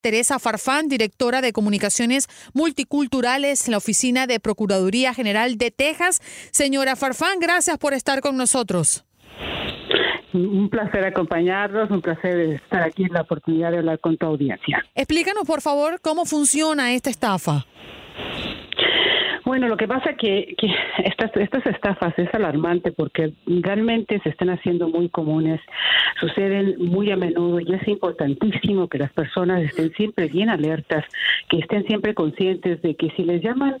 Teresa Farfán, directora de Comunicaciones Multiculturales en la Oficina de Procuraduría General de Texas. Señora Farfán, gracias por estar con nosotros. Un placer acompañarlos, un placer estar aquí en la oportunidad de hablar con tu audiencia. Explícanos, por favor, cómo funciona esta estafa. Bueno, lo que pasa que, que estas, estas estafas es alarmante porque realmente se están haciendo muy comunes, suceden muy a menudo y es importantísimo que las personas estén siempre bien alertas, que estén siempre conscientes de que si les llaman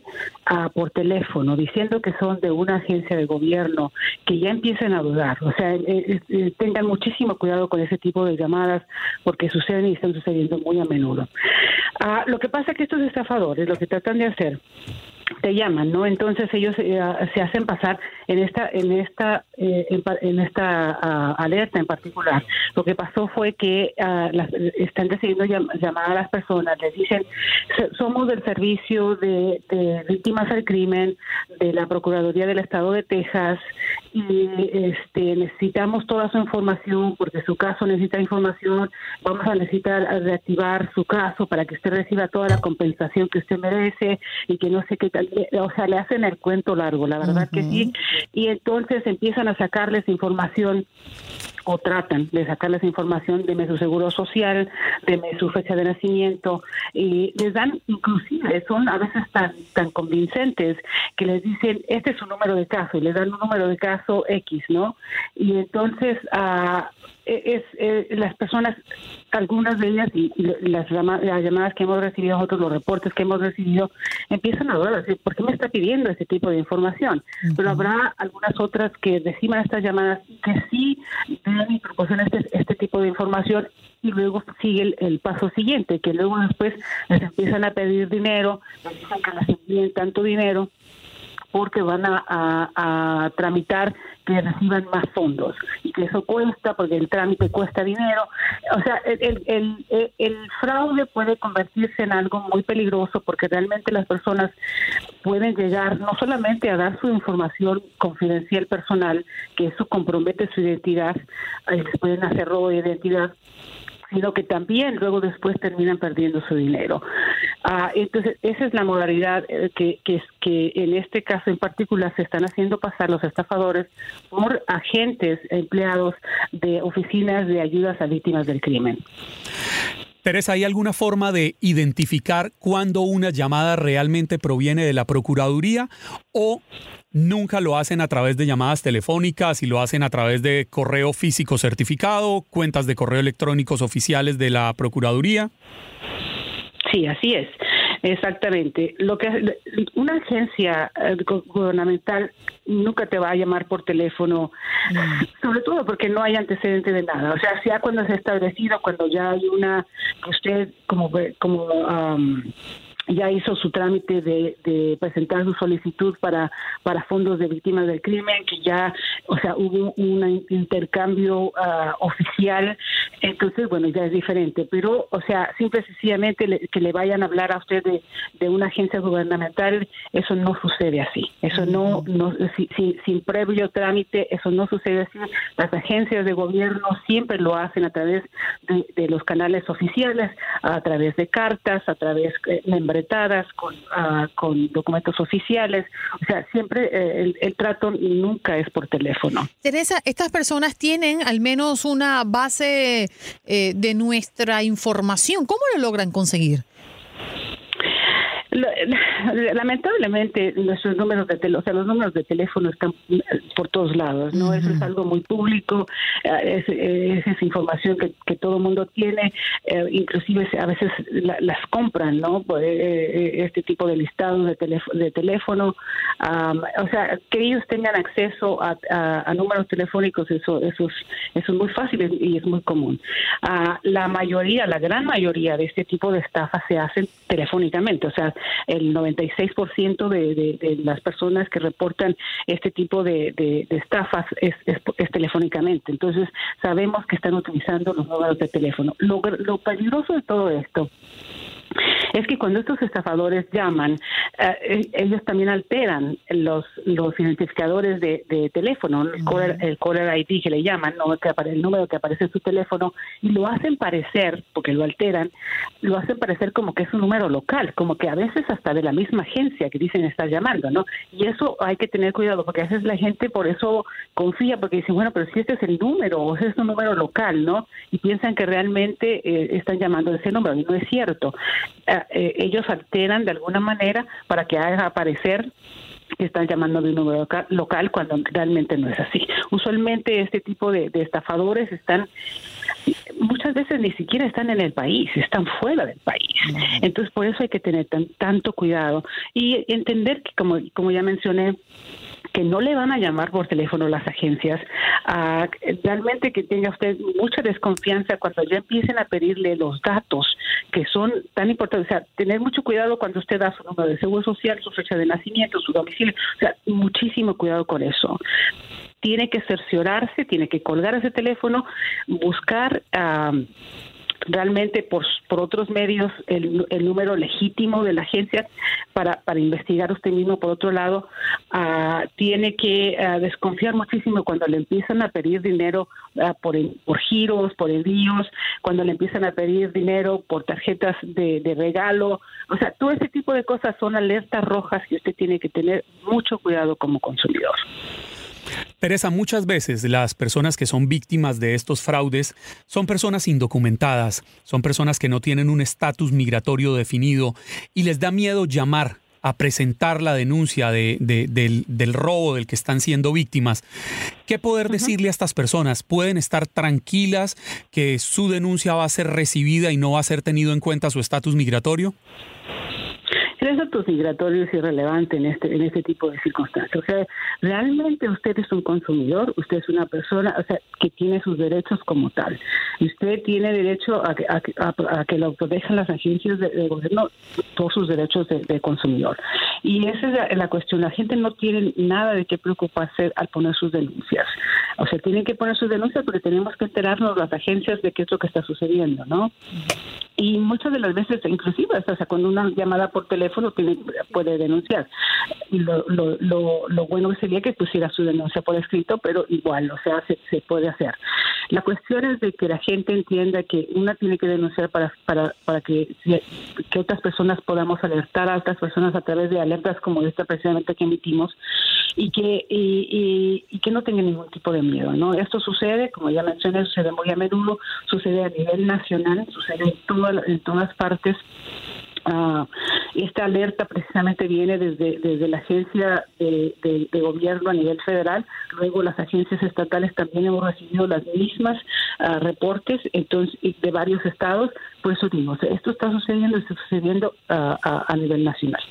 a, por teléfono diciendo que son de una agencia de gobierno, que ya empiecen a dudar, o sea, eh, eh, eh, tengan muchísimo cuidado con ese tipo de llamadas porque suceden y están sucediendo muy a menudo. Ah, lo que pasa es que estos estafadores lo que tratan de hacer te llaman, ¿no? Entonces ellos eh, se hacen pasar en esta en esta eh, en, esta ah, alerta en particular. Lo que pasó fue que uh, las, están recibiendo llamadas a las personas, les dicen somos del servicio de, de, víctimas del crimen de la Procuraduría del Estado de Texas y este necesitamos toda su información porque su caso necesita información. Vamos a necesitar reactivar su caso para que usted reciba toda la compensación que usted merece y que no sé qué o sea, le hacen el cuento largo, la verdad que sí, y entonces empiezan a sacarles información o tratan de sacarles información de su seguro social, de su fecha de nacimiento y les dan inclusive son a veces tan tan convincentes que les dicen este es su número de caso y les dan un número de caso X, ¿no? Y entonces e, es, eh, las personas, algunas de ellas y, las, llamadas que hemos recibido, nosotros los reportes que hemos recibido, empiezan a dudar, ¿por qué me está pidiendo este tipo de información? Pero habrá algunas otras que reciban estas llamadas y que sí dan y proporcionan este, este tipo de información y luego sigue el, paso siguiente, que luego después les empiezan a pedir dinero, les dicen que les envíen tanto dinero porque van a, a, tramitar que reciban más fondos y que eso cuesta porque el trámite cuesta dinero. O sea, el, el, el, fraude puede convertirse en algo muy peligroso porque realmente las personas pueden llegar no solamente a dar su información confidencial personal, que eso compromete su identidad, les pueden hacer robo de identidad, sino que también luego después terminan perdiendo su dinero. Ah, entonces, esa es la modalidad eh, que, que, que en este caso en particular se están haciendo pasar los estafadores por agentes empleados de oficinas de ayudas a víctimas del crimen. Teresa, ¿hay alguna forma de identificar cuándo una llamada realmente proviene de la Procuraduría o nunca lo hacen a través de llamadas telefónicas y lo hacen a través de correo físico certificado, cuentas de correo electrónicos oficiales de la Procuraduría? Sí, así es. Exactamente. Lo que una agencia eh, gubernamental nunca te va a llamar por teléfono, mm. sobre todo porque no hay antecedente de nada. O sea, sea cuando se ha establecido, cuando ya hay una usted como como ya hizo su trámite de, presentar su solicitud para, para fondos de víctimas del crimen, que ya, o sea, hubo un intercambio ah, oficial, entonces, bueno, ya es diferente. Pero, o sea, simple y sencillamente que le vayan a hablar a usted de, una agencia gubernamental, eso no sucede así. Eso no, no sin, sin previo trámite, eso no sucede así. Las agencias de gobierno siempre lo hacen a través de, los canales oficiales, a través de cartas, a través de con, uh, con documentos oficiales. O sea, siempre eh, el, trato nunca es por teléfono. Teresa, estas personas tienen al menos una base eh, de nuestra información. ¿Cómo lo logran conseguir? lamentablemente nuestros números de teléfono, o sea, los números de teléfono están eh, por todos lados, ¿no? Eso es algo muy público, eh, es, es, información que, que todo el mundo tiene, eh, inclusive a veces las compran, ¿no? Pues, este tipo de listados de, teléfono, de teléfono, o sea, que ellos tengan acceso a, a, números telefónicos, eso, eso, es, eso es muy fácil y es muy común. Ah, la mayoría, la gran mayoría de este tipo de estafas se hacen telefónicamente, o sea, el 96% de, de, de las personas que reportan este tipo de, de estafas es, es, telefónicamente. Entonces, sabemos que están utilizando los números de teléfono. Lo, lo peligroso de todo esto es que cuando estos estafadores llaman, eh, ellos también alteran los, los identificadores de, teléfono, el caller, ID que le llaman, ¿no? que el número que aparece en su teléfono, y lo hacen parecer, porque lo alteran, lo hacen parecer como que es un número local, como que a veces hasta de la misma agencia que dicen estar llamando, ¿no? Y eso hay que tener cuidado, porque a veces la gente por eso confía, porque dicen, bueno, pero si este es el número, o es un número local, ¿no? Y piensan que realmente eh, están llamando ese número, y no es cierto. Eh, ellos alteran de alguna manera para que haga aparecer que están llamando de un número local, cuando realmente no es así. Usualmente este tipo de, estafadores están, muchas veces ni siquiera están en el país, están fuera del país. Entonces por eso hay que tener tanto cuidado y entender que como, como ya mencioné, que no le van a llamar por teléfono las agencias, realmente que tenga usted mucha desconfianza cuando ya empiecen a pedirle los datos que son tan importantes, o sea, tener mucho cuidado cuando usted da su número de seguro social, su fecha de nacimiento, su domicilio, o sea, muchísimo cuidado con eso. Tiene que cerciorarse, tiene que colgar ese teléfono, buscar realmente por, por otros medios el, el, número legítimo de la agencia para, para investigar usted mismo. Por otro lado, uh, tiene que uh, desconfiar muchísimo cuando le empiezan a pedir dinero uh, por, por giros, por envíos, cuando le empiezan a pedir dinero por tarjetas de, de regalo. O sea, todo ese tipo de cosas son alertas rojas que usted tiene que tener mucho cuidado como consumidor. Teresa, muchas veces las personas que son víctimas de estos fraudes son personas indocumentadas, son personas que no tienen un estatus migratorio definido y les da miedo llamar a presentar la denuncia de, del, robo del que están siendo víctimas. ¿Qué poder decirle a estas personas? ¿Pueden estar tranquilas que su denuncia va a ser recibida y no va a ser tenido en cuenta su estatus migratorio? El estatus migratorio es irrelevante en este, en este tipo de circunstancias. O sea, realmente usted es un consumidor, usted es una persona o sea, que tiene sus derechos como tal. Usted tiene derecho a que, a, que lo protejan las agencias de, gobierno, todos sus derechos de, consumidor. Y esa es la, cuestión. La gente no tiene nada de qué preocuparse al poner sus denuncias. O sea, tienen que poner sus denuncias porque tenemos que enterarnos las agencias de qué es lo que está sucediendo, ¿no? Y muchas de las veces, inclusive, sea, cuando una llamada por teléfono tiene, puede denunciar. Y lo, lo, lo, bueno sería que pusiera su denuncia por escrito, pero igual, o sea, se, se puede hacer. La cuestión es de que la gente entienda que una tiene que denunciar para, para, para que, que otras personas podamos alertar a otras personas a través de alertas como esta precisamente que emitimos y que, y, y, que no tengan ningún tipo de miedo. ¿no? Esto sucede, como ya mencioné, sucede muy a menudo, sucede a nivel nacional, sucede en todo en todas partes. Uh, esta alerta precisamente viene desde, desde la agencia de, gobierno a nivel federal, luego las agencias estatales también hemos recibido las mismas uh, reportes entonces de varios estados, por eso digo, esto está sucediendo, está sucediendo uh, a, a, nivel nacional.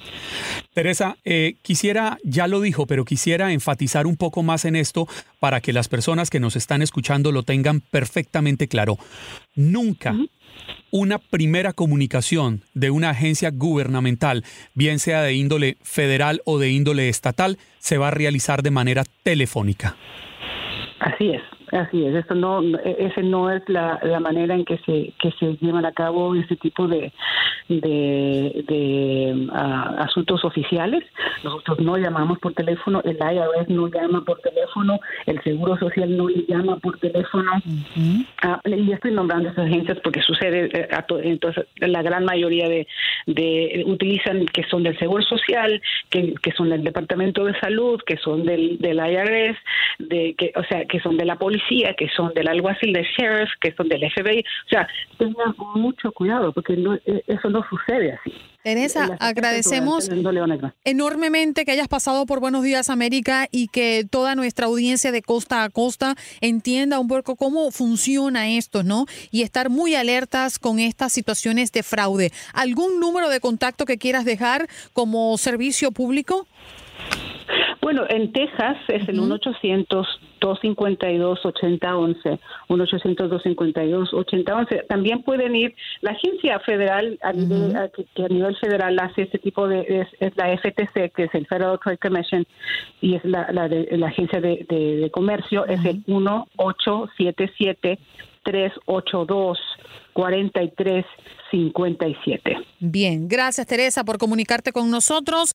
Teresa, eh, quisiera, ya lo dijo, pero quisiera enfatizar un poco más en esto para que las personas que nos están escuchando lo tengan perfectamente claro. Nunca, una primera comunicación de una agencia gubernamental, bien sea de índole federal o de índole estatal, se va a realizar de manera telefónica. Así es. Así es, esto no, ese no es la, la manera en que se que se llevan a cabo este tipo de de, de ah, asuntos oficiales. Nosotros no llamamos por teléfono, el IRS no llama por teléfono, el Seguro Social no le llama por teléfono. Ah, y estoy nombrando esas agencias porque sucede, eh, entonces la gran mayoría de, de utilizan que son del Seguro Social, que, que son del Departamento de Salud, que son del, del IRS, de que, o sea, que son de la policía que son del alguacil de sheriff, que son del FBI. O sea, tengan mucho cuidado porque e, eso no sucede así. Teresa, agradecemos enormemente que hayas pasado por Buenos Días América y que toda nuestra audiencia de costa a costa entienda un poco cómo funciona esto, ¿no? Y estar muy alertas con estas situaciones de fraude. ¿Algún número de contacto que quieras dejar como servicio público? Bueno, en Texas es el 1-800-252-8011, 1-800-252-8011. También pueden ir, la agencia federal a nivel, que, a nivel federal hace este tipo de, es, la FTC, que es el Federal Trade Commission, y es la, la, de, la agencia de, de, comercio, es el 1877 382 4357. Bien, gracias Teresa por comunicarte con nosotros.